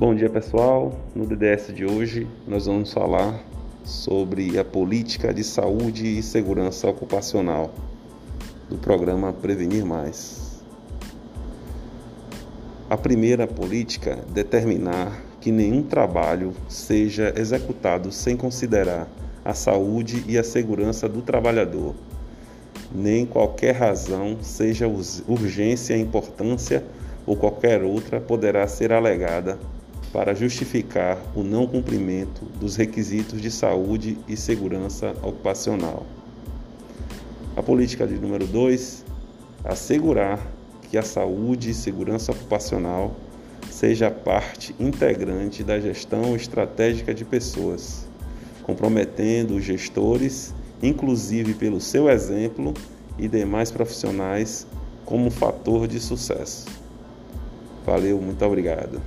Bom dia pessoal, no DDS de hoje nós vamos falar sobre a política de saúde e segurança ocupacional do programa Prevenir Mais. A primeira política é determinar que nenhum trabalho seja executado sem considerar a saúde e a segurança do trabalhador, nem qualquer razão, seja urgência, importância ou qualquer outra, poderá ser alegada para justificar o não cumprimento dos requisitos de saúde e segurança ocupacional. A política de número 2, assegurar que a saúde e segurança ocupacional seja parte integrante da gestão estratégica de pessoas, comprometendo os gestores, inclusive pelo seu exemplo, e demais profissionais como fator de sucesso. Valeu, muito obrigado.